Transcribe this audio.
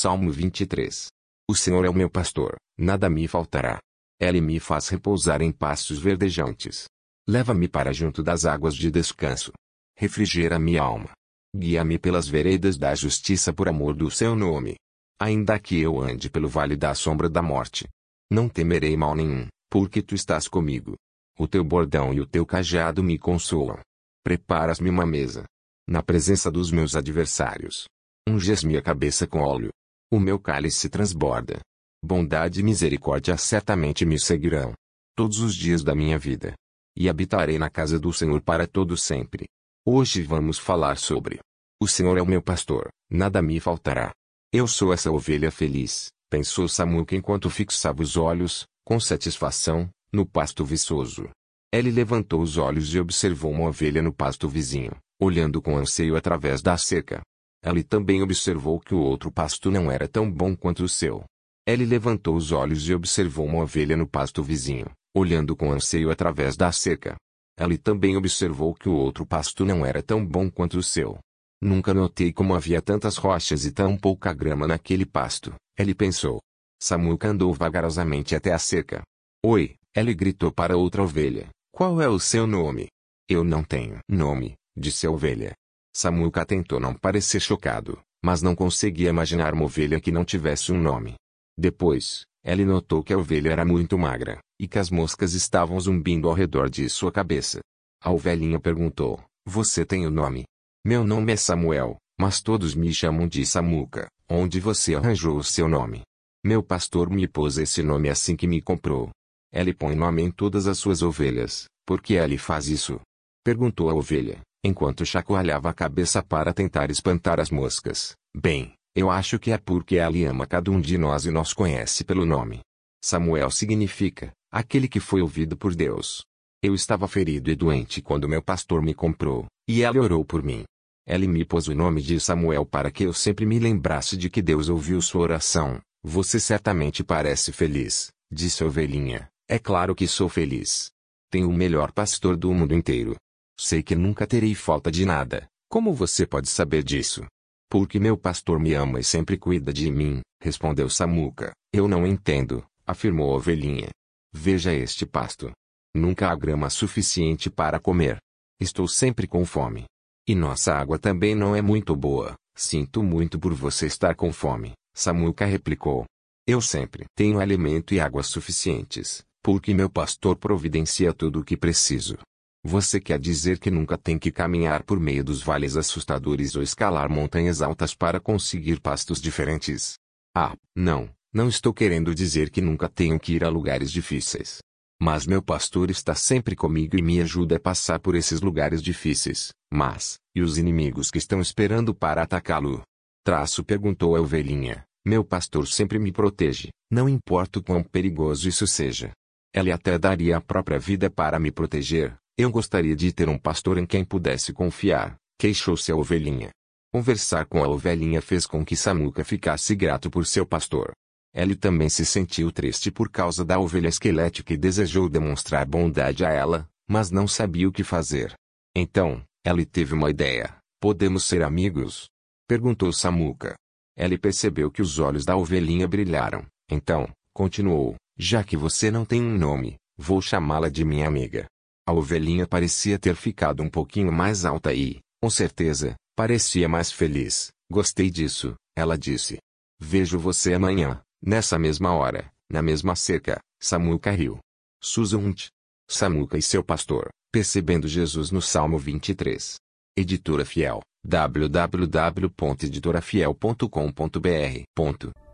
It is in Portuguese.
Salmo 23. O Senhor é o meu pastor, nada me faltará. Ele me faz repousar em pastos verdejantes. Leva-me para junto das águas de descanso. Refrigera minha alma. Guia-me pelas veredas da justiça por amor do seu nome. Ainda que eu ande pelo vale da sombra da morte. Não temerei mal nenhum, porque tu estás comigo. O teu bordão e o teu cajado me consolam. Preparas-me uma mesa. Na presença dos meus adversários. Unges-me a cabeça com óleo. O meu cálice transborda. Bondade e misericórdia certamente me seguirão. Todos os dias da minha vida. E habitarei na casa do Senhor para todo sempre. Hoje vamos falar sobre. O Senhor é o meu pastor, nada me faltará. Eu sou essa ovelha feliz, pensou Samuca enquanto fixava os olhos, com satisfação, no pasto viçoso. Ele levantou os olhos e observou uma ovelha no pasto vizinho, olhando com anseio através da cerca. Ele também observou que o outro pasto não era tão bom quanto o seu. Ele levantou os olhos e observou uma ovelha no pasto vizinho, olhando com anseio através da cerca. Ele também observou que o outro pasto não era tão bom quanto o seu. Nunca notei como havia tantas rochas e tão pouca grama naquele pasto, ele pensou. Samuca andou vagarosamente até a cerca. Oi, ele gritou para outra ovelha. Qual é o seu nome? Eu não tenho nome, disse a ovelha. Samuca tentou não parecer chocado, mas não conseguia imaginar uma ovelha que não tivesse um nome. Depois, ele notou que a ovelha era muito magra, e que as moscas estavam zumbindo ao redor de sua cabeça. A ovelhinha perguntou, você tem o um nome? Meu nome é Samuel, mas todos me chamam de Samuca. Onde você arranjou o seu nome? Meu pastor me pôs esse nome assim que me comprou. Ele põe nome em todas as suas ovelhas, por que ele faz isso? Perguntou a ovelha enquanto chacoalhava a cabeça para tentar espantar as moscas. Bem, eu acho que é porque ela ama cada um de nós e nos conhece pelo nome. Samuel significa, aquele que foi ouvido por Deus. Eu estava ferido e doente quando meu pastor me comprou, e ele orou por mim. Ele me pôs o nome de Samuel para que eu sempre me lembrasse de que Deus ouviu sua oração. Você certamente parece feliz, disse a ovelhinha. É claro que sou feliz. Tenho o melhor pastor do mundo inteiro. Sei que nunca terei falta de nada. Como você pode saber disso? Porque meu pastor me ama e sempre cuida de mim, respondeu Samuca. Eu não entendo, afirmou a ovelhinha. Veja este pasto. Nunca há grama suficiente para comer. Estou sempre com fome. E nossa água também não é muito boa. Sinto muito por você estar com fome, Samuca replicou. Eu sempre tenho alimento e água suficientes, porque meu pastor providencia tudo o que preciso. Você quer dizer que nunca tem que caminhar por meio dos vales assustadores ou escalar montanhas altas para conseguir pastos diferentes? Ah, não, não estou querendo dizer que nunca tenho que ir a lugares difíceis. Mas meu pastor está sempre comigo e me ajuda a passar por esses lugares difíceis. Mas, e os inimigos que estão esperando para atacá-lo? Traço perguntou a ovelhinha. Meu pastor sempre me protege, não importa o quão perigoso isso seja. Ele até daria a própria vida para me proteger, eu gostaria de ter um pastor em quem pudesse confiar, queixou-se a ovelhinha. Conversar com a ovelhinha fez com que Samuca ficasse grato por seu pastor. Ele também se sentiu triste por causa da ovelha esquelética e desejou demonstrar bondade a ela, mas não sabia o que fazer. Então, ele teve uma ideia. Podemos ser amigos? Perguntou Samuca. Ele percebeu que os olhos da ovelhinha brilharam. Então, continuou, já que você não tem um nome, vou chamá-la de minha amiga. A ovelhinha parecia ter ficado um pouquinho mais alta e, com certeza, parecia mais feliz. Gostei disso, ela disse. Vejo você amanhã, nessa mesma hora, na mesma cerca. Samuca riu. Suzunt. Samuca e seu pastor, percebendo Jesus no Salmo 23. Editora Fiel, www.editorafiel.com.br.